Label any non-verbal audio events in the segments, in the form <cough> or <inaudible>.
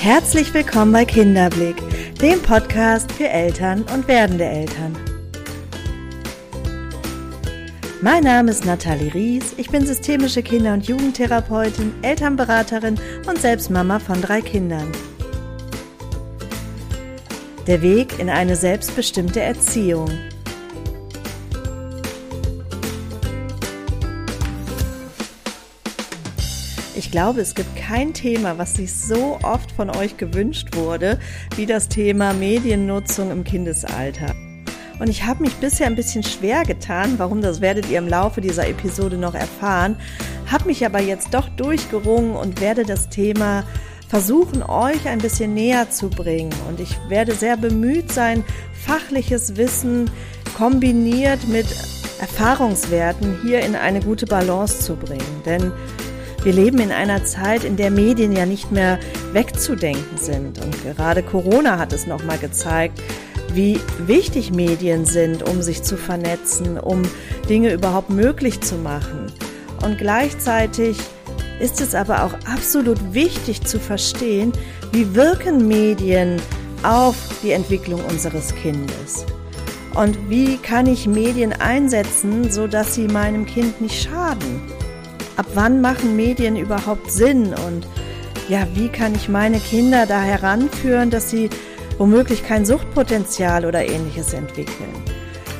Herzlich willkommen bei Kinderblick, dem Podcast für Eltern und werdende Eltern. Mein Name ist Nathalie Ries, ich bin systemische Kinder- und Jugendtherapeutin, Elternberaterin und selbst Mama von drei Kindern. Der Weg in eine selbstbestimmte Erziehung. Ich glaube, es gibt kein Thema, was sich so oft von euch gewünscht wurde, wie das Thema Mediennutzung im Kindesalter. Und ich habe mich bisher ein bisschen schwer getan, warum das werdet ihr im Laufe dieser Episode noch erfahren, habe mich aber jetzt doch durchgerungen und werde das Thema versuchen, euch ein bisschen näher zu bringen. Und ich werde sehr bemüht sein, fachliches Wissen kombiniert mit Erfahrungswerten hier in eine gute Balance zu bringen. Denn wir leben in einer Zeit, in der Medien ja nicht mehr wegzudenken sind. Und gerade Corona hat es nochmal gezeigt, wie wichtig Medien sind, um sich zu vernetzen, um Dinge überhaupt möglich zu machen. Und gleichzeitig ist es aber auch absolut wichtig zu verstehen, wie wirken Medien auf die Entwicklung unseres Kindes. Und wie kann ich Medien einsetzen, sodass sie meinem Kind nicht schaden? Ab wann machen Medien überhaupt Sinn und ja, wie kann ich meine Kinder da heranführen, dass sie womöglich kein Suchtpotenzial oder ähnliches entwickeln.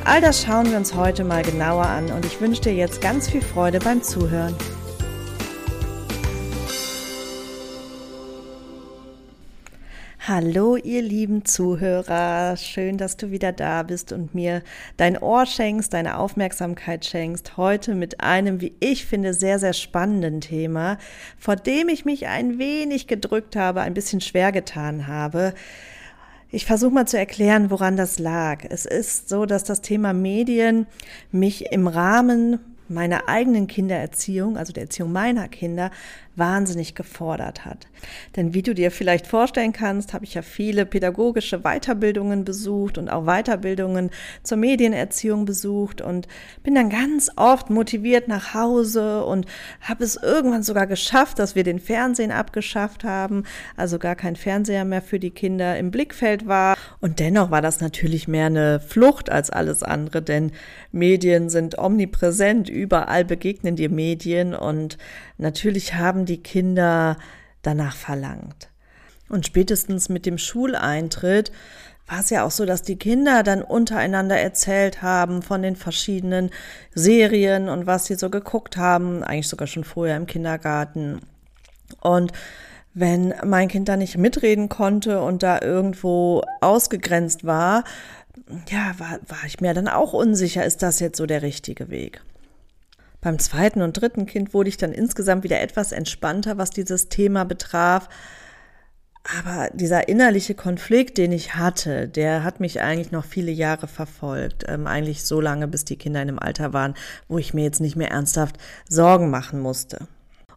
All das schauen wir uns heute mal genauer an und ich wünsche dir jetzt ganz viel Freude beim Zuhören. Hallo, ihr lieben Zuhörer. Schön, dass du wieder da bist und mir dein Ohr schenkst, deine Aufmerksamkeit schenkst. Heute mit einem, wie ich finde, sehr, sehr spannenden Thema, vor dem ich mich ein wenig gedrückt habe, ein bisschen schwer getan habe. Ich versuche mal zu erklären, woran das lag. Es ist so, dass das Thema Medien mich im Rahmen meiner eigenen Kindererziehung, also der Erziehung meiner Kinder, wahnsinnig gefordert hat. Denn wie du dir vielleicht vorstellen kannst, habe ich ja viele pädagogische Weiterbildungen besucht und auch Weiterbildungen zur Medienerziehung besucht und bin dann ganz oft motiviert nach Hause und habe es irgendwann sogar geschafft, dass wir den Fernsehen abgeschafft haben, also gar kein Fernseher mehr für die Kinder im Blickfeld war. Und dennoch war das natürlich mehr eine Flucht als alles andere, denn Medien sind omnipräsent, überall begegnen die Medien und natürlich haben die Kinder danach verlangt. Und spätestens mit dem Schuleintritt war es ja auch so, dass die Kinder dann untereinander erzählt haben von den verschiedenen Serien und was sie so geguckt haben, eigentlich sogar schon vorher im Kindergarten. Und wenn mein Kind da nicht mitreden konnte und da irgendwo ausgegrenzt war, ja, war, war ich mir dann auch unsicher, ist das jetzt so der richtige Weg? Beim zweiten und dritten Kind wurde ich dann insgesamt wieder etwas entspannter, was dieses Thema betraf. Aber dieser innerliche Konflikt, den ich hatte, der hat mich eigentlich noch viele Jahre verfolgt. Ähm, eigentlich so lange, bis die Kinder in einem Alter waren, wo ich mir jetzt nicht mehr ernsthaft Sorgen machen musste.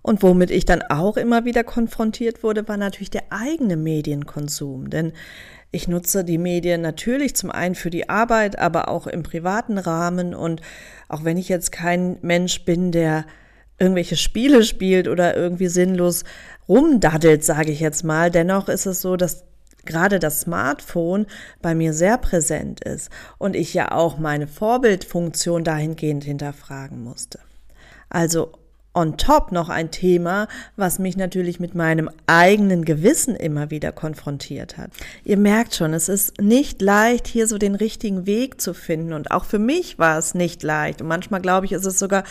Und womit ich dann auch immer wieder konfrontiert wurde, war natürlich der eigene Medienkonsum. Denn ich nutze die Medien natürlich zum einen für die Arbeit, aber auch im privaten Rahmen. Und auch wenn ich jetzt kein Mensch bin, der irgendwelche Spiele spielt oder irgendwie sinnlos rumdaddelt, sage ich jetzt mal, dennoch ist es so, dass gerade das Smartphone bei mir sehr präsent ist und ich ja auch meine Vorbildfunktion dahingehend hinterfragen musste. Also on top noch ein Thema, was mich natürlich mit meinem eigenen Gewissen immer wieder konfrontiert hat. Ihr merkt schon, es ist nicht leicht, hier so den richtigen Weg zu finden. Und auch für mich war es nicht leicht. Und manchmal glaube ich, ist es sogar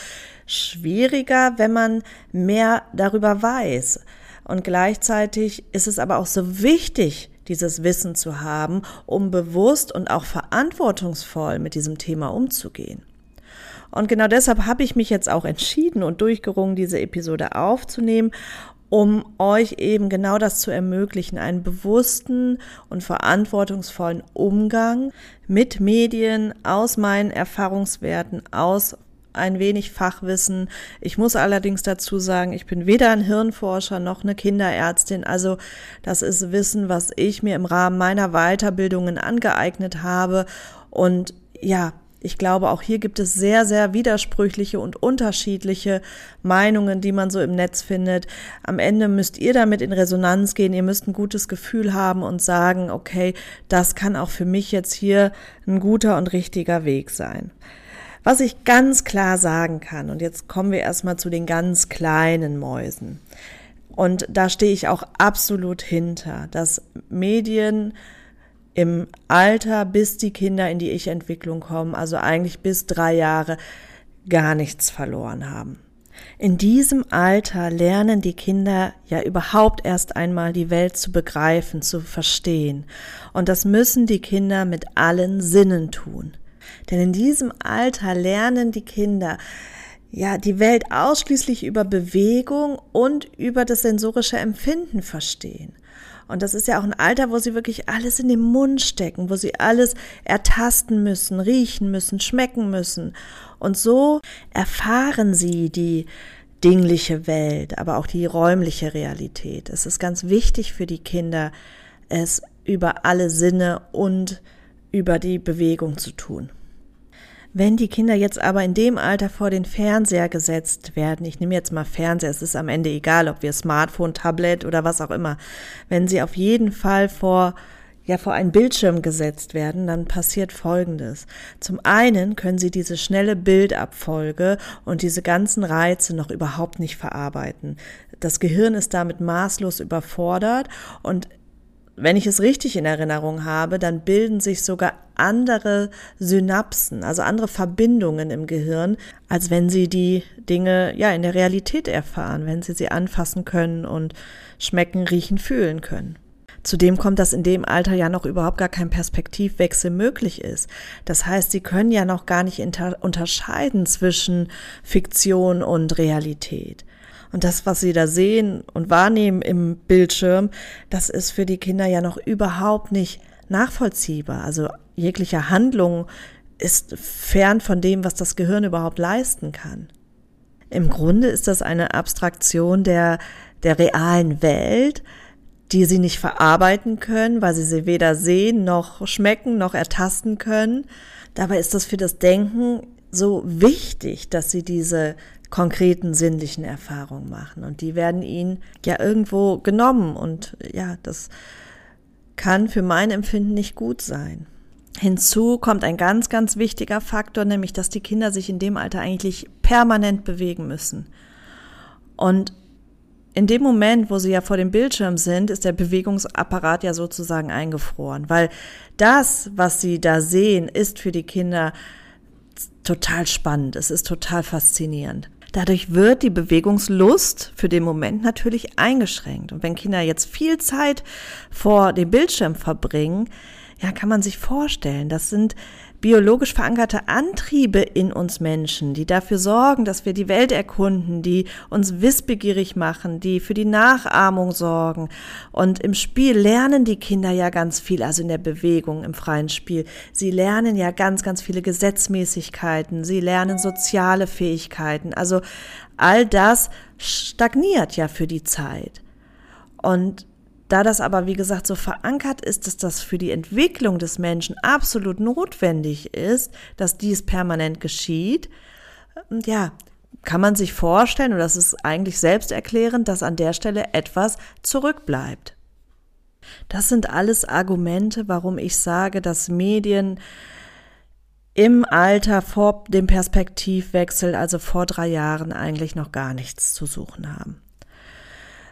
schwieriger, wenn man mehr darüber weiß. Und gleichzeitig ist es aber auch so wichtig, dieses Wissen zu haben, um bewusst und auch verantwortungsvoll mit diesem Thema umzugehen. Und genau deshalb habe ich mich jetzt auch entschieden und durchgerungen, diese Episode aufzunehmen, um euch eben genau das zu ermöglichen, einen bewussten und verantwortungsvollen Umgang mit Medien aus meinen Erfahrungswerten, aus ein wenig Fachwissen. Ich muss allerdings dazu sagen, ich bin weder ein Hirnforscher noch eine Kinderärztin. Also das ist Wissen, was ich mir im Rahmen meiner Weiterbildungen angeeignet habe. Und ja, Ich glaube, auch hier gibt es sehr, sehr widersprüchliche und unterschiedliche Meinungen, die man so im Netz findet. Am Ende müsst ihr damit in Resonanz gehen. Ihr müsst ein gutes Gefühl haben und sagen, okay, das kann auch für mich jetzt hier ein guter und richtiger Weg sein. Was ich ganz klar sagen kann, und jetzt kommen wir erstmal zu den ganz kleinen Mäusen. Und da stehe ich auch absolut hinter, dass Medien im Alter, bis die Kinder in die Ich-Entwicklung kommen, also eigentlich bis drei Jahre, gar nichts verloren haben. In diesem Alter lernen die Kinder ja überhaupt erst einmal die Welt zu begreifen, zu verstehen. Und das müssen die Kinder mit allen Sinnen tun. Denn in diesem Alter lernen die Kinder ja die Welt ausschließlich über Bewegung und über das sensorische Empfinden verstehen. Und das ist ja auch ein Alter, wo sie wirklich alles in den Mund stecken, wo sie alles ertasten müssen, riechen müssen, schmecken müssen. Und so erfahren sie die dingliche Welt, aber auch die räumliche Realität. Es ist ganz wichtig für die Kinder, es über alle Sinne und über die Bewegung zu tun. Wenn die Kinder jetzt aber in dem Alter vor den Fernseher gesetzt werden, ich nehme jetzt mal Fernseher, es ist am Ende egal, ob wir Smartphone, Tablet oder was auch immer, wenn sie auf jeden Fall vor ja vor einen Bildschirm gesetzt werden, dann passiert Folgendes. Zum einen können sie diese schnelle Bildabfolge und diese ganzen Reize noch überhaupt nicht verarbeiten. Das Gehirn ist damit maßlos überfordert und wenn ich es richtig in Erinnerung habe, dann bilden sich sogar andere Synapsen, also andere Verbindungen im Gehirn, als wenn sie die Dinge ja in der Realität erfahren, wenn sie sie anfassen können und schmecken, riechen, fühlen können. Zudem kommt, dass in dem Alter ja noch überhaupt gar kein Perspektivwechsel möglich ist. Das heißt, sie können ja noch gar nicht unterscheiden zwischen Fiktion und Realität. Und das, was sie da sehen und wahrnehmen im Bildschirm, das ist für die Kinder ja noch überhaupt nicht nachvollziehbar. Also jegliche Handlung ist fern von dem, was das Gehirn überhaupt leisten kann. Im Grunde ist das eine Abstraktion der, der realen Welt, die sie nicht verarbeiten können, weil sie sie weder sehen noch schmecken noch ertasten können. Dabei ist das für das Denken so wichtig, dass sie diese konkreten sinnlichen Erfahrungen machen. Und die werden ihnen ja irgendwo genommen. Und ja, das kann für mein Empfinden nicht gut sein. Hinzu kommt ein ganz, ganz wichtiger Faktor, nämlich dass die Kinder sich in dem Alter eigentlich permanent bewegen müssen. Und in dem Moment, wo sie ja vor dem Bildschirm sind, ist der Bewegungsapparat ja sozusagen eingefroren, weil das, was sie da sehen, ist für die Kinder total spannend, es ist total faszinierend. Dadurch wird die Bewegungslust für den Moment natürlich eingeschränkt. Und wenn Kinder jetzt viel Zeit vor dem Bildschirm verbringen, ja, kann man sich vorstellen, das sind biologisch verankerte Antriebe in uns Menschen, die dafür sorgen, dass wir die Welt erkunden, die uns wissbegierig machen, die für die Nachahmung sorgen. Und im Spiel lernen die Kinder ja ganz viel, also in der Bewegung, im freien Spiel. Sie lernen ja ganz, ganz viele Gesetzmäßigkeiten, sie lernen soziale Fähigkeiten. Also all das stagniert ja für die Zeit. Und da das aber, wie gesagt, so verankert ist, dass das für die Entwicklung des Menschen absolut notwendig ist, dass dies permanent geschieht, ja, kann man sich vorstellen, und das ist eigentlich selbsterklärend, dass an der Stelle etwas zurückbleibt. Das sind alles Argumente, warum ich sage, dass Medien im Alter vor dem Perspektivwechsel, also vor drei Jahren, eigentlich noch gar nichts zu suchen haben.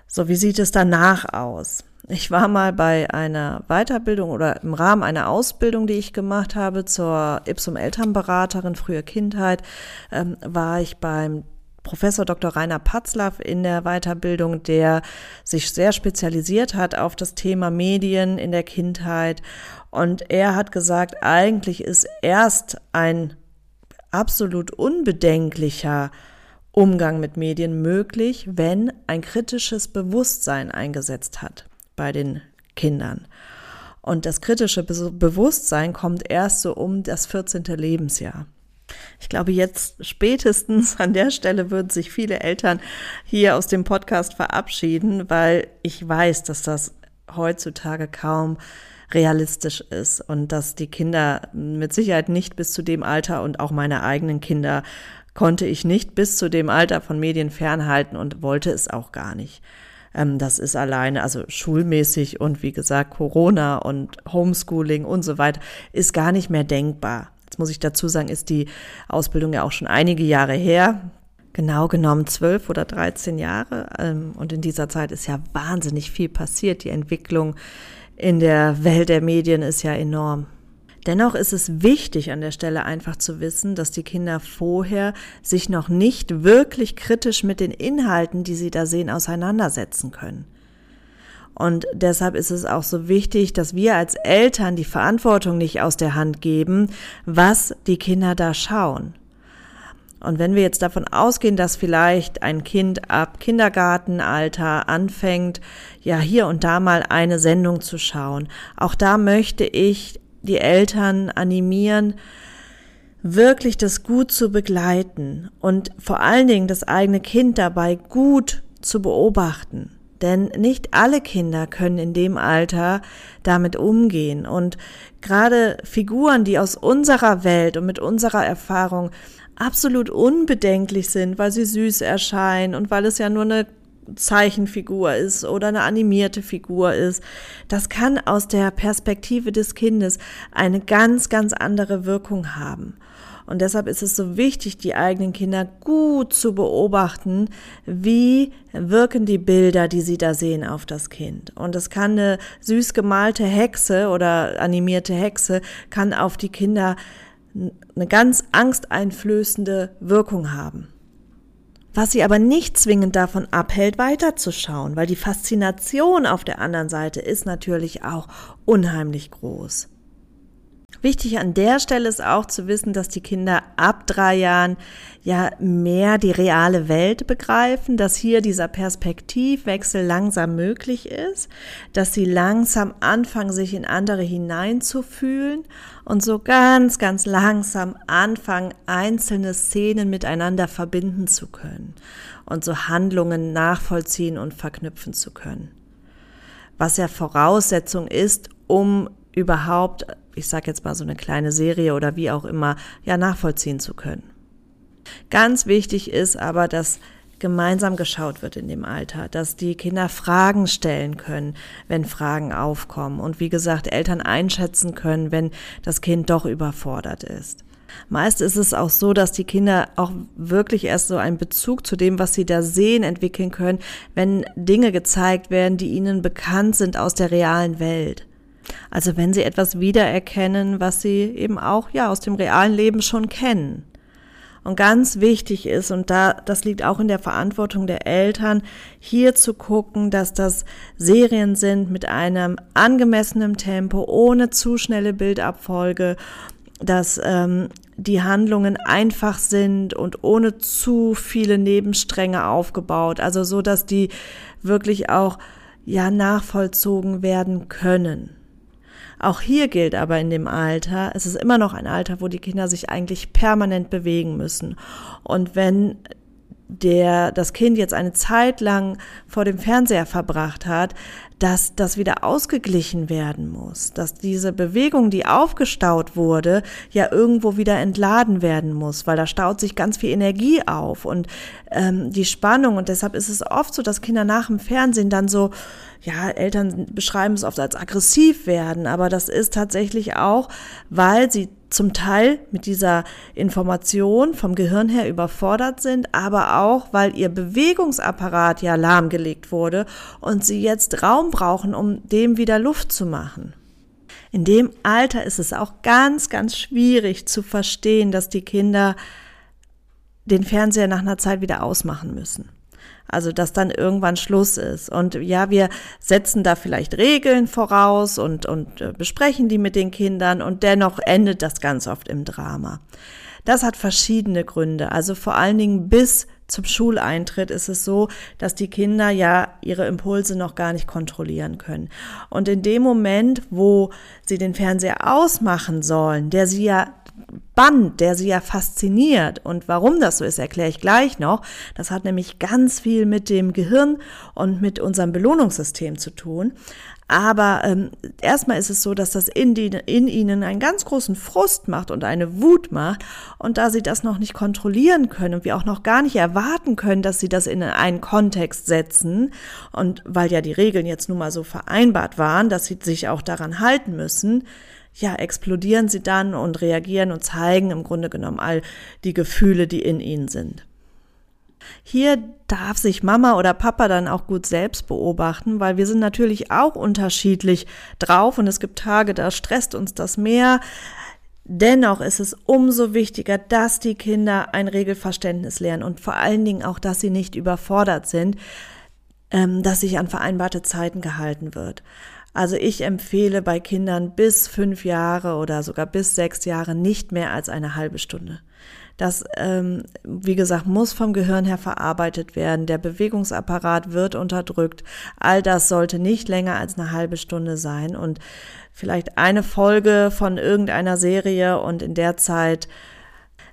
So, wie sieht es danach aus? Ich war mal bei einer Weiterbildung oder im Rahmen einer Ausbildung, die ich gemacht habe zur Ipsum Elternberaterin früher Kindheit, ähm, war ich beim Professor Dr. Rainer Patzlaff in der Weiterbildung, der sich sehr spezialisiert hat auf das Thema Medien in der Kindheit. Und er hat gesagt, eigentlich ist erst ein absolut unbedenklicher Umgang mit Medien möglich, wenn ein kritisches Bewusstsein eingesetzt hat bei den Kindern. Und das kritische Bewusstsein kommt erst so um das 14. Lebensjahr. Ich glaube, jetzt spätestens <laughs> an der Stelle würden sich viele Eltern hier aus dem Podcast verabschieden, weil ich weiß, dass das heutzutage kaum realistisch ist und dass die Kinder mit Sicherheit nicht bis zu dem Alter und auch meine eigenen Kinder konnte ich nicht bis zu dem Alter von Medien fernhalten und wollte es auch gar nicht. Ähm, das ist alleine, also schulmäßig und wie gesagt Corona und Homeschooling und so weiter, ist gar nicht mehr denkbar. Jetzt muss ich dazu sagen, ist die Ausbildung ja auch schon einige Jahre her. Genau genommen zwölf oder dreizehn Jahre. Ähm, und in dieser Zeit ist ja wahnsinnig viel passiert. Die Entwicklung in der Welt der Medien ist ja enorm. Dennoch ist es wichtig an der Stelle einfach zu wissen, dass die Kinder vorher sich noch nicht wirklich kritisch mit den Inhalten, die sie da sehen, auseinandersetzen können. Und deshalb ist es auch so wichtig, dass wir als Eltern die Verantwortung nicht aus der Hand geben, was die Kinder da schauen. Und wenn wir jetzt davon ausgehen, dass vielleicht ein Kind ab Kindergartenalter anfängt, ja hier und da mal eine Sendung zu schauen, auch da möchte ich die Eltern animieren, wirklich das gut zu begleiten und vor allen Dingen das eigene Kind dabei gut zu beobachten. Denn nicht alle Kinder können in dem Alter damit umgehen. Und gerade Figuren, die aus unserer Welt und mit unserer Erfahrung absolut unbedenklich sind, weil sie süß erscheinen und weil es ja nur eine Zeichenfigur ist oder eine animierte Figur ist. Das kann aus der Perspektive des Kindes eine ganz, ganz andere Wirkung haben. Und deshalb ist es so wichtig, die eigenen Kinder gut zu beobachten, wie wirken die Bilder, die sie da sehen, auf das Kind. Und es kann eine süß gemalte Hexe oder animierte Hexe, kann auf die Kinder eine ganz angsteinflößende Wirkung haben was sie aber nicht zwingend davon abhält, weiterzuschauen, weil die Faszination auf der anderen Seite ist natürlich auch unheimlich groß. Wichtig an der Stelle ist auch zu wissen, dass die Kinder ab drei Jahren ja mehr die reale Welt begreifen, dass hier dieser Perspektivwechsel langsam möglich ist, dass sie langsam anfangen, sich in andere hineinzufühlen und so ganz, ganz langsam anfangen, einzelne Szenen miteinander verbinden zu können und so Handlungen nachvollziehen und verknüpfen zu können. Was ja Voraussetzung ist, um überhaupt, ich sage jetzt mal so eine kleine Serie oder wie auch immer, ja nachvollziehen zu können. Ganz wichtig ist aber, dass gemeinsam geschaut wird in dem Alter, dass die Kinder Fragen stellen können, wenn Fragen aufkommen und wie gesagt Eltern einschätzen können, wenn das Kind doch überfordert ist. Meist ist es auch so, dass die Kinder auch wirklich erst so einen Bezug zu dem, was sie da sehen, entwickeln können, wenn Dinge gezeigt werden, die ihnen bekannt sind aus der realen Welt. Also wenn sie etwas wiedererkennen, was sie eben auch ja aus dem realen Leben schon kennen. Und ganz wichtig ist, und da, das liegt auch in der Verantwortung der Eltern, hier zu gucken, dass das Serien sind mit einem angemessenen Tempo, ohne zu schnelle Bildabfolge, dass ähm, die Handlungen einfach sind und ohne zu viele Nebenstränge aufgebaut, also so, dass die wirklich auch ja nachvollzogen werden können. Auch hier gilt aber in dem Alter, es ist immer noch ein Alter, wo die Kinder sich eigentlich permanent bewegen müssen. Und wenn der das Kind jetzt eine Zeit lang vor dem Fernseher verbracht hat, dass das wieder ausgeglichen werden muss, dass diese Bewegung, die aufgestaut wurde, ja irgendwo wieder entladen werden muss, weil da staut sich ganz viel Energie auf. Und ähm, die Spannung und deshalb ist es oft so, dass Kinder nach dem Fernsehen dann so, ja, Eltern beschreiben es oft als aggressiv werden, aber das ist tatsächlich auch, weil sie zum Teil mit dieser Information vom Gehirn her überfordert sind, aber auch, weil ihr Bewegungsapparat ja lahmgelegt wurde und sie jetzt Raum brauchen, um dem wieder Luft zu machen. In dem Alter ist es auch ganz, ganz schwierig zu verstehen, dass die Kinder den Fernseher nach einer Zeit wieder ausmachen müssen. Also, dass dann irgendwann Schluss ist. Und ja, wir setzen da vielleicht Regeln voraus und, und äh, besprechen die mit den Kindern und dennoch endet das ganz oft im Drama. Das hat verschiedene Gründe. Also vor allen Dingen bis zum Schuleintritt ist es so, dass die Kinder ja ihre Impulse noch gar nicht kontrollieren können. Und in dem Moment, wo sie den Fernseher ausmachen sollen, der sie ja Band, der sie ja fasziniert. Und warum das so ist, erkläre ich gleich noch. Das hat nämlich ganz viel mit dem Gehirn und mit unserem Belohnungssystem zu tun. Aber ähm, erstmal ist es so, dass das in, die, in ihnen einen ganz großen Frust macht und eine Wut macht. Und da sie das noch nicht kontrollieren können und wir auch noch gar nicht erwarten können, dass sie das in einen Kontext setzen, und weil ja die Regeln jetzt nun mal so vereinbart waren, dass sie sich auch daran halten müssen, ja, explodieren sie dann und reagieren und zeigen im Grunde genommen all die Gefühle, die in ihnen sind. Hier darf sich Mama oder Papa dann auch gut selbst beobachten, weil wir sind natürlich auch unterschiedlich drauf und es gibt Tage, da stresst uns das mehr. Dennoch ist es umso wichtiger, dass die Kinder ein Regelverständnis lernen und vor allen Dingen auch, dass sie nicht überfordert sind, ähm, dass sich an vereinbarte Zeiten gehalten wird. Also ich empfehle bei Kindern bis fünf Jahre oder sogar bis sechs Jahre nicht mehr als eine halbe Stunde. Das, ähm, wie gesagt, muss vom Gehirn her verarbeitet werden. Der Bewegungsapparat wird unterdrückt. All das sollte nicht länger als eine halbe Stunde sein und vielleicht eine Folge von irgendeiner Serie und in der Zeit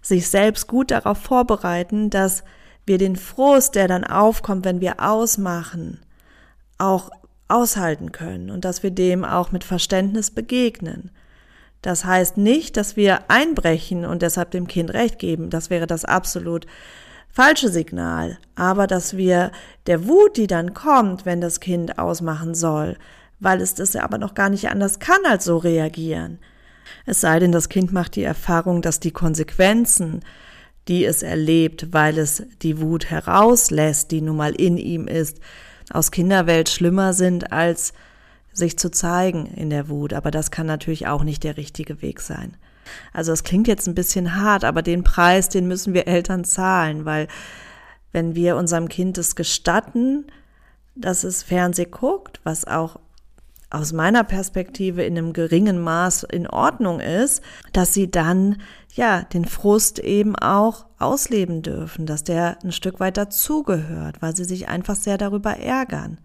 sich selbst gut darauf vorbereiten, dass wir den Frust, der dann aufkommt, wenn wir ausmachen, auch aushalten können und dass wir dem auch mit Verständnis begegnen. Das heißt nicht, dass wir einbrechen und deshalb dem Kind Recht geben. Das wäre das absolut falsche Signal. Aber dass wir der Wut, die dann kommt, wenn das Kind ausmachen soll, weil es das ja aber noch gar nicht anders kann als so reagieren. Es sei denn, das Kind macht die Erfahrung, dass die Konsequenzen, die es erlebt, weil es die Wut herauslässt, die nun mal in ihm ist, aus Kinderwelt schlimmer sind als sich zu zeigen in der Wut. Aber das kann natürlich auch nicht der richtige Weg sein. Also es klingt jetzt ein bisschen hart, aber den Preis, den müssen wir Eltern zahlen, weil wenn wir unserem Kind es gestatten, dass es Fernseh guckt, was auch aus meiner Perspektive in einem geringen Maß in Ordnung ist, dass sie dann ja den Frust eben auch ausleben dürfen, dass der ein Stück weit dazugehört, weil sie sich einfach sehr darüber ärgern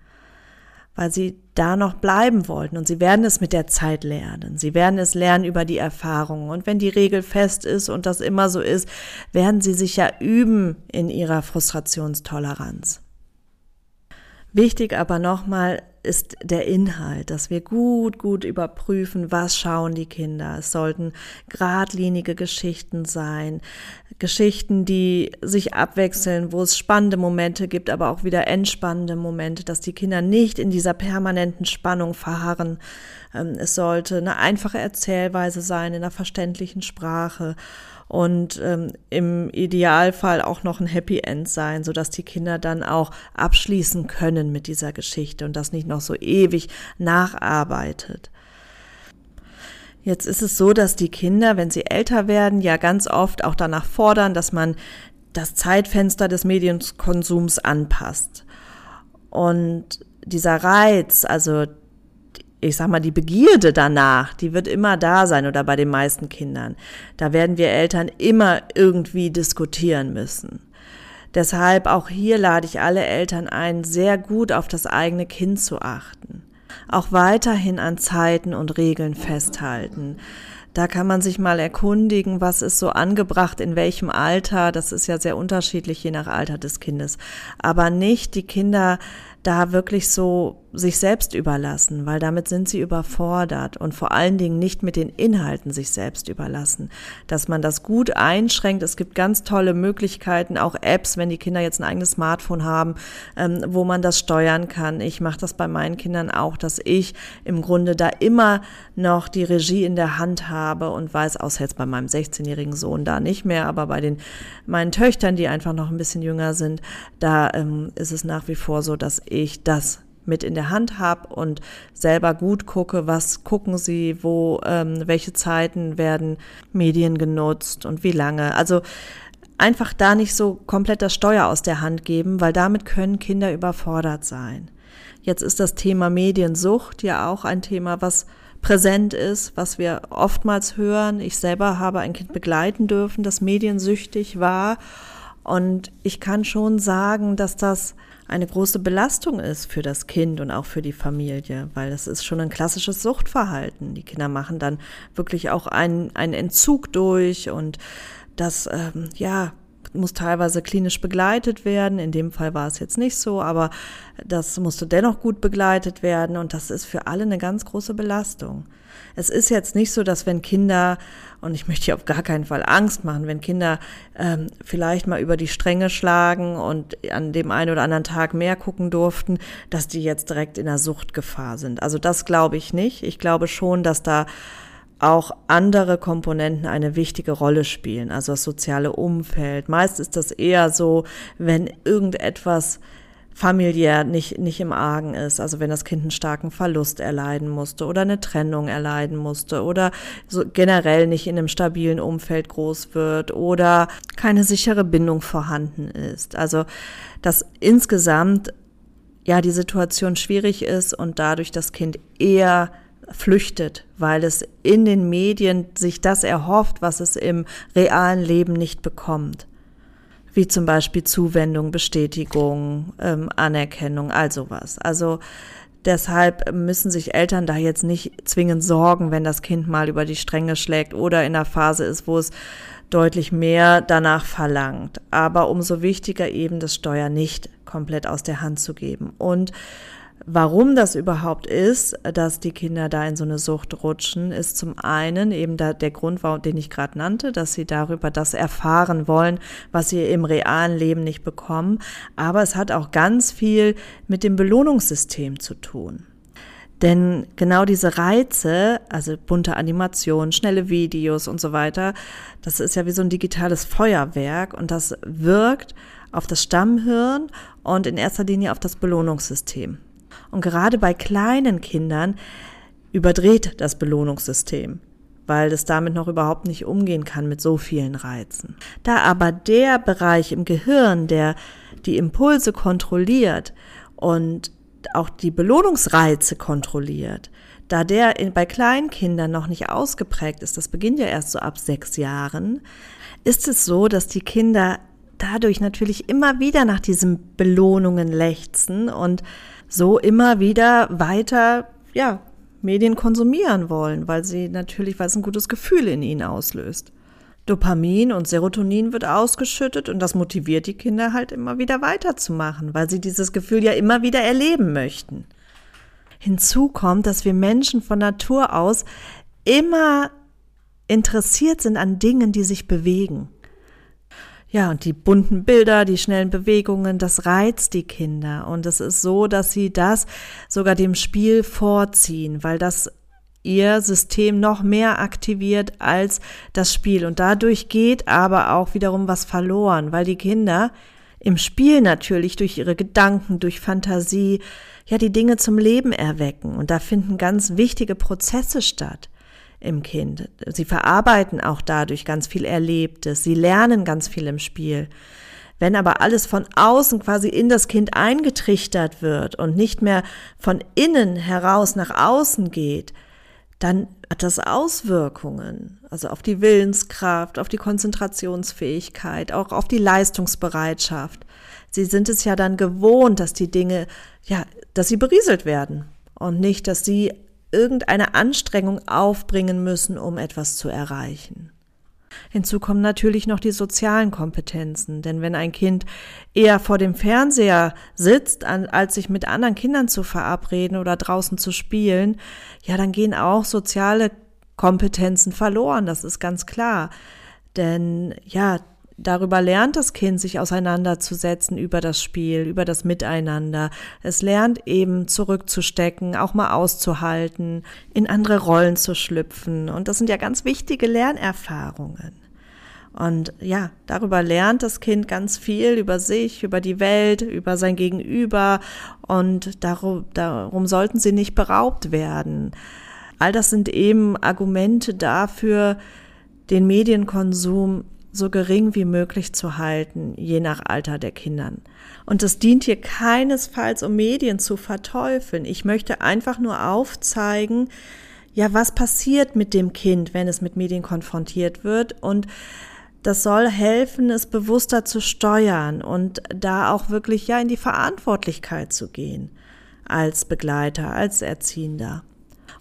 weil sie da noch bleiben wollten. Und sie werden es mit der Zeit lernen. Sie werden es lernen über die Erfahrungen. Und wenn die Regel fest ist und das immer so ist, werden sie sich ja üben in ihrer Frustrationstoleranz. Wichtig aber nochmal, ist der Inhalt, dass wir gut, gut überprüfen, was schauen die Kinder. Es sollten geradlinige Geschichten sein, Geschichten, die sich abwechseln, wo es spannende Momente gibt, aber auch wieder entspannende Momente, dass die Kinder nicht in dieser permanenten Spannung verharren. Ähm, es sollte eine einfache Erzählweise sein, in einer verständlichen Sprache und ähm, im Idealfall auch noch ein Happy End sein, so dass die Kinder dann auch abschließen können mit dieser Geschichte und das nicht noch so ewig nacharbeitet. Jetzt ist es so, dass die Kinder, wenn sie älter werden, ja ganz oft auch danach fordern, dass man das Zeitfenster des Medienkonsums anpasst. Und dieser Reiz, also ich sag mal, die Begierde danach, die wird immer da sein oder bei den meisten Kindern. Da werden wir Eltern immer irgendwie diskutieren müssen. Deshalb auch hier lade ich alle Eltern ein, sehr gut auf das eigene Kind zu achten. Auch weiterhin an Zeiten und Regeln festhalten. Da kann man sich mal erkundigen, was ist so angebracht, in welchem Alter. Das ist ja sehr unterschiedlich, je nach Alter des Kindes. Aber nicht die Kinder da wirklich so sich selbst überlassen, weil damit sind sie überfordert und vor allen Dingen nicht mit den Inhalten sich selbst überlassen. Dass man das gut einschränkt. Es gibt ganz tolle Möglichkeiten, auch Apps, wenn die Kinder jetzt ein eigenes Smartphone haben, ähm, wo man das steuern kann. Ich mache das bei meinen Kindern auch, dass ich im Grunde da immer noch die Regie in der Hand habe und weiß, außer jetzt bei meinem 16-jährigen Sohn da nicht mehr, aber bei den meinen Töchtern, die einfach noch ein bisschen jünger sind, da ähm, ist es nach wie vor so, dass ich das mit in der Hand habe und selber gut gucke, was gucken sie, wo, ähm, welche Zeiten werden Medien genutzt und wie lange. Also einfach da nicht so komplett das Steuer aus der Hand geben, weil damit können Kinder überfordert sein. Jetzt ist das Thema Mediensucht ja auch ein Thema, was präsent ist, was wir oftmals hören. Ich selber habe ein Kind begleiten dürfen, das mediensüchtig war Und ich kann schon sagen, dass das eine große Belastung ist für das Kind und auch für die Familie, weil das ist schon ein klassisches Suchtverhalten. Die Kinder machen dann wirklich auch einen, einen Entzug durch und das, ähm, ja, muss teilweise klinisch begleitet werden. In dem Fall war es jetzt nicht so, aber das musste dennoch gut begleitet werden und das ist für alle eine ganz große Belastung. Es ist jetzt nicht so, dass wenn Kinder, und ich möchte hier auf gar keinen Fall Angst machen, wenn Kinder ähm, vielleicht mal über die Stränge schlagen und an dem einen oder anderen Tag mehr gucken durften, dass die jetzt direkt in der Suchtgefahr sind. Also das glaube ich nicht. Ich glaube schon, dass da auch andere Komponenten eine wichtige Rolle spielen, also das soziale Umfeld. Meist ist das eher so, wenn irgendetwas familiär nicht, nicht im Argen ist. Also wenn das Kind einen starken Verlust erleiden musste oder eine Trennung erleiden musste oder so generell nicht in einem stabilen Umfeld groß wird oder keine sichere Bindung vorhanden ist. Also dass insgesamt ja die Situation schwierig ist und dadurch das Kind eher flüchtet, weil es in den Medien sich das erhofft, was es im realen Leben nicht bekommt wie zum Beispiel Zuwendung, Bestätigung, ähm, Anerkennung, all sowas. Also deshalb müssen sich Eltern da jetzt nicht zwingend sorgen, wenn das Kind mal über die Stränge schlägt oder in einer Phase ist, wo es deutlich mehr danach verlangt. Aber umso wichtiger eben das Steuer nicht komplett aus der Hand zu geben. Und Warum das überhaupt ist, dass die Kinder da in so eine Sucht rutschen, ist zum einen eben da der Grund, den ich gerade nannte, dass sie darüber das erfahren wollen, was sie im realen Leben nicht bekommen. Aber es hat auch ganz viel mit dem Belohnungssystem zu tun. Denn genau diese Reize, also bunte Animationen, schnelle Videos und so weiter, das ist ja wie so ein digitales Feuerwerk und das wirkt auf das Stammhirn und in erster Linie auf das Belohnungssystem. Und gerade bei kleinen Kindern überdreht das Belohnungssystem, weil es damit noch überhaupt nicht umgehen kann mit so vielen Reizen. Da aber der Bereich im Gehirn, der die Impulse kontrolliert und auch die Belohnungsreize kontrolliert, da der bei Kleinkindern noch nicht ausgeprägt ist, das beginnt ja erst so ab sechs Jahren, ist es so, dass die Kinder dadurch natürlich immer wieder nach diesen Belohnungen lechzen und so immer wieder weiter, ja, Medien konsumieren wollen, weil sie natürlich, weil es ein gutes Gefühl in ihnen auslöst. Dopamin und Serotonin wird ausgeschüttet und das motiviert die Kinder halt immer wieder weiterzumachen, weil sie dieses Gefühl ja immer wieder erleben möchten. Hinzu kommt, dass wir Menschen von Natur aus immer interessiert sind an Dingen, die sich bewegen. Ja, und die bunten Bilder, die schnellen Bewegungen, das reizt die Kinder. Und es ist so, dass sie das sogar dem Spiel vorziehen, weil das ihr System noch mehr aktiviert als das Spiel. Und dadurch geht aber auch wiederum was verloren, weil die Kinder im Spiel natürlich durch ihre Gedanken, durch Fantasie, ja, die Dinge zum Leben erwecken. Und da finden ganz wichtige Prozesse statt im Kind. Sie verarbeiten auch dadurch ganz viel Erlebtes. Sie lernen ganz viel im Spiel. Wenn aber alles von außen quasi in das Kind eingetrichtert wird und nicht mehr von innen heraus nach außen geht, dann hat das Auswirkungen, also auf die Willenskraft, auf die Konzentrationsfähigkeit, auch auf die Leistungsbereitschaft. Sie sind es ja dann gewohnt, dass die Dinge, ja, dass sie berieselt werden und nicht, dass sie irgendeine Anstrengung aufbringen müssen, um etwas zu erreichen. Hinzu kommen natürlich noch die sozialen Kompetenzen, denn wenn ein Kind eher vor dem Fernseher sitzt, als sich mit anderen Kindern zu verabreden oder draußen zu spielen, ja, dann gehen auch soziale Kompetenzen verloren, das ist ganz klar. Denn ja, Darüber lernt das Kind sich auseinanderzusetzen über das Spiel, über das Miteinander. Es lernt eben zurückzustecken, auch mal auszuhalten, in andere Rollen zu schlüpfen. Und das sind ja ganz wichtige Lernerfahrungen. Und ja, darüber lernt das Kind ganz viel über sich, über die Welt, über sein Gegenüber. Und darum, darum sollten sie nicht beraubt werden. All das sind eben Argumente dafür, den Medienkonsum so gering wie möglich zu halten, je nach Alter der Kindern. Und es dient hier keinesfalls, um Medien zu verteufeln. Ich möchte einfach nur aufzeigen, ja, was passiert mit dem Kind, wenn es mit Medien konfrontiert wird und das soll helfen, es bewusster zu steuern und da auch wirklich ja in die Verantwortlichkeit zu gehen als Begleiter, als Erziehender.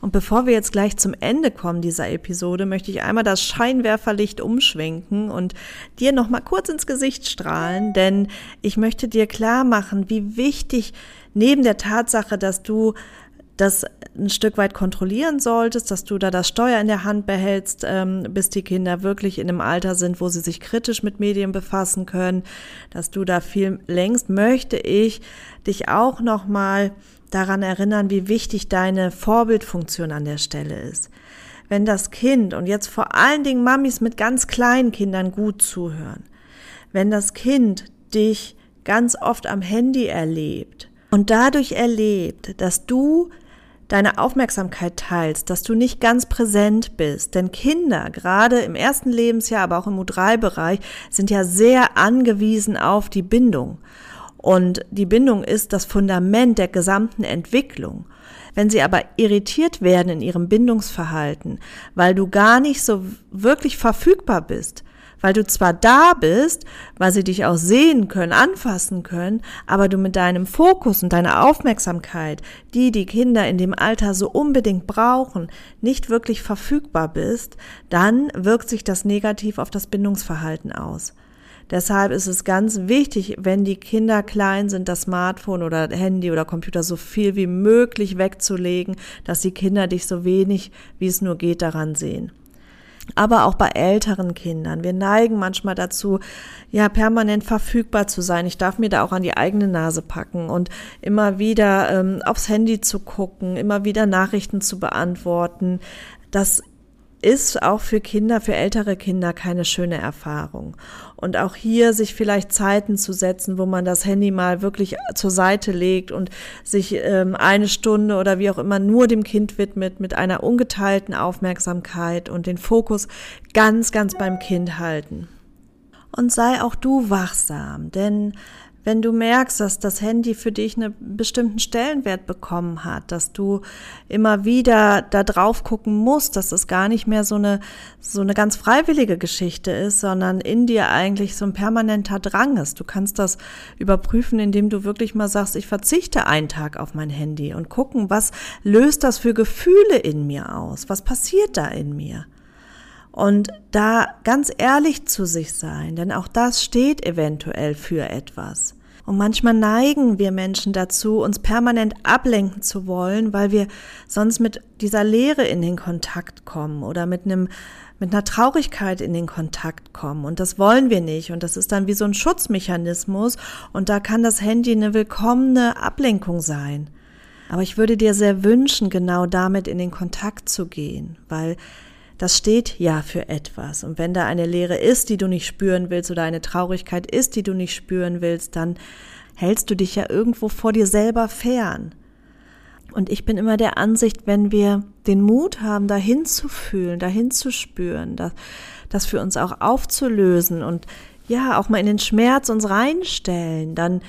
Und bevor wir jetzt gleich zum Ende kommen dieser Episode, möchte ich einmal das Scheinwerferlicht umschwenken und dir noch mal kurz ins Gesicht strahlen, denn ich möchte dir klar machen, wie wichtig neben der Tatsache, dass du das ein Stück weit kontrollieren solltest, dass du da das Steuer in der Hand behältst, ähm, bis die Kinder wirklich in einem Alter sind, wo sie sich kritisch mit Medien befassen können, dass du da viel längst möchte ich dich auch noch mal daran erinnern, wie wichtig deine Vorbildfunktion an der Stelle ist. Wenn das Kind und jetzt vor allen Dingen Mamis mit ganz kleinen Kindern gut zuhören, wenn das Kind dich ganz oft am Handy erlebt und dadurch erlebt, dass du deine Aufmerksamkeit teilst, dass du nicht ganz präsent bist. Denn Kinder, gerade im ersten Lebensjahr, aber auch im U3-Bereich, sind ja sehr angewiesen auf die Bindung. Und die Bindung ist das Fundament der gesamten Entwicklung. Wenn sie aber irritiert werden in ihrem Bindungsverhalten, weil du gar nicht so wirklich verfügbar bist, weil du zwar da bist, weil sie dich auch sehen können, anfassen können, aber du mit deinem Fokus und deiner Aufmerksamkeit, die die Kinder in dem Alter so unbedingt brauchen, nicht wirklich verfügbar bist, dann wirkt sich das negativ auf das Bindungsverhalten aus. Deshalb ist es ganz wichtig, wenn die Kinder klein sind, das Smartphone oder Handy oder Computer so viel wie möglich wegzulegen, dass die Kinder dich so wenig wie es nur geht daran sehen aber auch bei älteren Kindern. Wir neigen manchmal dazu, ja, permanent verfügbar zu sein. Ich darf mir da auch an die eigene Nase packen und immer wieder ähm, aufs Handy zu gucken, immer wieder Nachrichten zu beantworten. Das ist auch für Kinder, für ältere Kinder keine schöne Erfahrung. Und auch hier sich vielleicht Zeiten zu setzen, wo man das Handy mal wirklich zur Seite legt und sich ähm, eine Stunde oder wie auch immer nur dem Kind widmet mit einer ungeteilten Aufmerksamkeit und den Fokus ganz, ganz beim Kind halten. Und sei auch du wachsam, denn wenn du merkst, dass das Handy für dich einen bestimmten Stellenwert bekommen hat, dass du immer wieder da drauf gucken musst, dass es gar nicht mehr so eine, so eine ganz freiwillige Geschichte ist, sondern in dir eigentlich so ein permanenter Drang ist. Du kannst das überprüfen, indem du wirklich mal sagst, ich verzichte einen Tag auf mein Handy und gucken, was löst das für Gefühle in mir aus? Was passiert da in mir? Und da ganz ehrlich zu sich sein, denn auch das steht eventuell für etwas. Und manchmal neigen wir Menschen dazu, uns permanent ablenken zu wollen, weil wir sonst mit dieser Leere in den Kontakt kommen oder mit einem mit einer Traurigkeit in den Kontakt kommen. Und das wollen wir nicht. Und das ist dann wie so ein Schutzmechanismus. Und da kann das Handy eine willkommene Ablenkung sein. Aber ich würde dir sehr wünschen, genau damit in den Kontakt zu gehen, weil das steht ja für etwas. Und wenn da eine Leere ist, die du nicht spüren willst, oder eine Traurigkeit ist, die du nicht spüren willst, dann hältst du dich ja irgendwo vor dir selber fern. Und ich bin immer der Ansicht, wenn wir den Mut haben, dahin zu fühlen, dahin zu spüren, das, das für uns auch aufzulösen und ja, auch mal in den Schmerz uns reinstellen, dann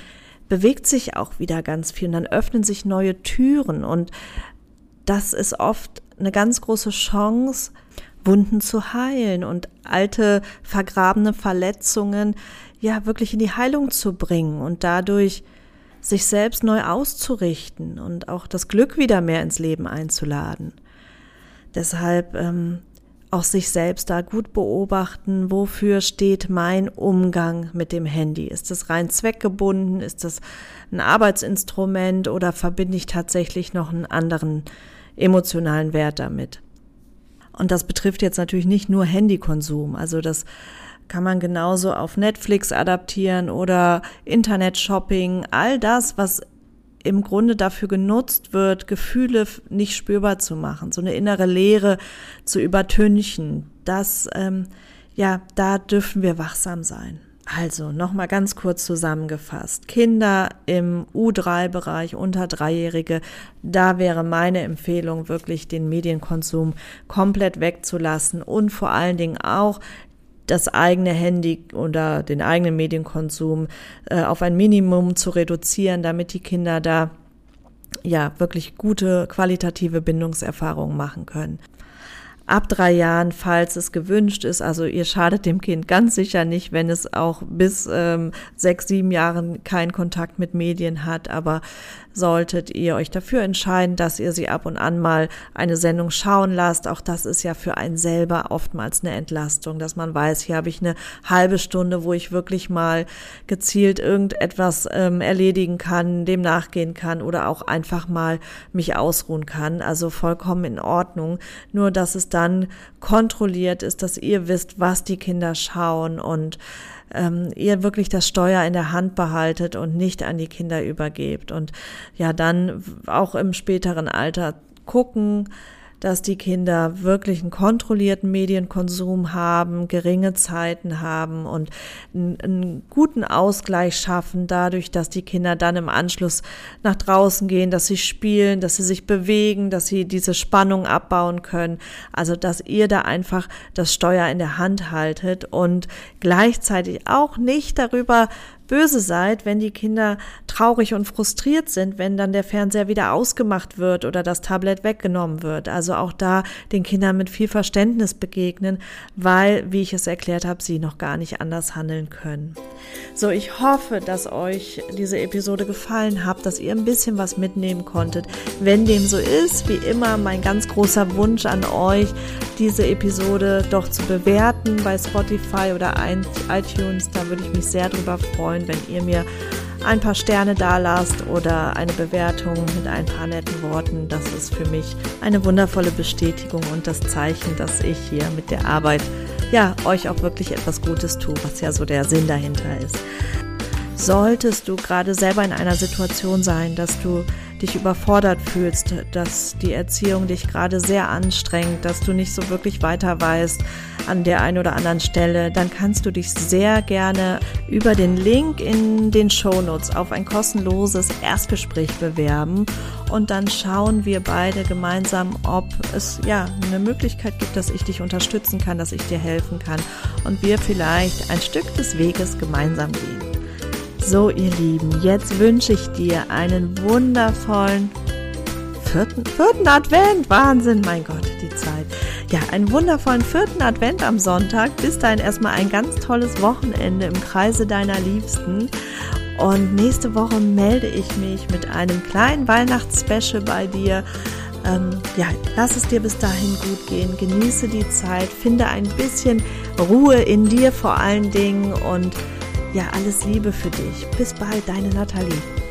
bewegt sich auch wieder ganz viel und dann öffnen sich neue Türen und das ist oft eine ganz große Chance, Wunden zu heilen und alte vergrabene Verletzungen ja wirklich in die Heilung zu bringen und dadurch sich selbst neu auszurichten und auch das Glück wieder mehr ins Leben einzuladen. Deshalb ähm, auch sich selbst da gut beobachten, wofür steht mein Umgang mit dem Handy? Ist es rein zweckgebunden? Ist es ein Arbeitsinstrument oder verbinde ich tatsächlich noch einen anderen emotionalen Wert damit. Und das betrifft jetzt natürlich nicht nur Handykonsum. Also das kann man genauso auf Netflix adaptieren oder Internet-Shopping, all das, was im Grunde dafür genutzt wird, Gefühle nicht spürbar zu machen, so eine innere Leere zu übertünchen. Das, ähm, ja, da dürfen wir wachsam sein. Also nochmal ganz kurz zusammengefasst. Kinder im U3-Bereich, unter Dreijährige, da wäre meine Empfehlung wirklich den Medienkonsum komplett wegzulassen und vor allen Dingen auch das eigene Handy oder den eigenen Medienkonsum äh, auf ein Minimum zu reduzieren, damit die Kinder da ja wirklich gute qualitative Bindungserfahrungen machen können. Ab drei Jahren, falls es gewünscht ist. Also ihr schadet dem Kind ganz sicher nicht, wenn es auch bis ähm, sechs, sieben Jahren keinen Kontakt mit Medien hat. Aber solltet ihr euch dafür entscheiden, dass ihr sie ab und an mal eine Sendung schauen lasst, auch das ist ja für einen selber oftmals eine Entlastung, dass man weiß, hier habe ich eine halbe Stunde, wo ich wirklich mal gezielt irgendetwas ähm, erledigen kann, dem nachgehen kann oder auch einfach mal mich ausruhen kann. Also vollkommen in Ordnung. Nur, dass es dann kontrolliert ist, dass ihr wisst, was die Kinder schauen und ähm, ihr wirklich das Steuer in der Hand behaltet und nicht an die Kinder übergebt. Und ja, dann auch im späteren Alter gucken, dass die Kinder wirklich einen kontrollierten Medienkonsum haben, geringe Zeiten haben und einen, einen, guten Ausgleich schaffen, dadurch, dass die Kinder dann im Anschluss nach draußen gehen, dass sie spielen, dass sie sich bewegen, dass sie diese Spannung abbauen können. Also, dass ihr da einfach das Steuer in der Hand haltet und gleichzeitig auch nicht darüber böse seid, wenn die Kinder traurig und frustriert sind, wenn dann der Fernseher wieder ausgemacht wird oder das Tablet weggenommen wird. Also auch da den Kindern mit viel Verständnis begegnen, weil, wie ich es erklärt habe, sie noch gar nicht anders handeln können. So, ich hoffe, dass euch diese Episode gefallen hat, dass ihr ein bisschen was mitnehmen konntet. Wenn dem so ist, wie immer mein ganz großer Wunsch an euch, diese Episode doch zu bewerten bei Spotify oder iTunes. Da würde ich mich sehr drüber freuen, wenn ihr mir ein paar Sterne da lasst oder eine Bewertung mit ein paar netten Worten. Das ist für mich eine wundervolle Bestätigung und das Zeichen, dass ich hier mit der Arbeit ja euch auch wirklich etwas Gutes tue, was ja so der Sinn dahinter ist. Solltest du gerade selber in einer Situation sein, dass du dich überfordert fühlst, dass die Erziehung dich gerade sehr anstrengt, dass du nicht so wirklich weiter weißt an der einen oder anderen Stelle, dann kannst du dich sehr gerne über den Link in den Shownotes auf ein kostenloses Erstgespräch bewerben und dann schauen wir beide gemeinsam, ob es ja eine Möglichkeit gibt, dass ich dich unterstützen kann, dass ich dir helfen kann und wir vielleicht ein Stück des Weges gemeinsam gehen. So, ihr Lieben, jetzt wünsche ich dir einen wundervollen vierten, vierten Advent. Wahnsinn, mein Gott, die Zeit. Ja, einen wundervollen vierten Advent am Sonntag. Bis dahin erstmal ein ganz tolles Wochenende im Kreise deiner Liebsten. Und nächste Woche melde ich mich mit einem kleinen Weihnachtsspecial bei dir. Ähm, ja, lass es dir bis dahin gut gehen. Genieße die Zeit. Finde ein bisschen Ruhe in dir vor allen Dingen und ja, alles Liebe für dich. Bis bald, deine Nathalie.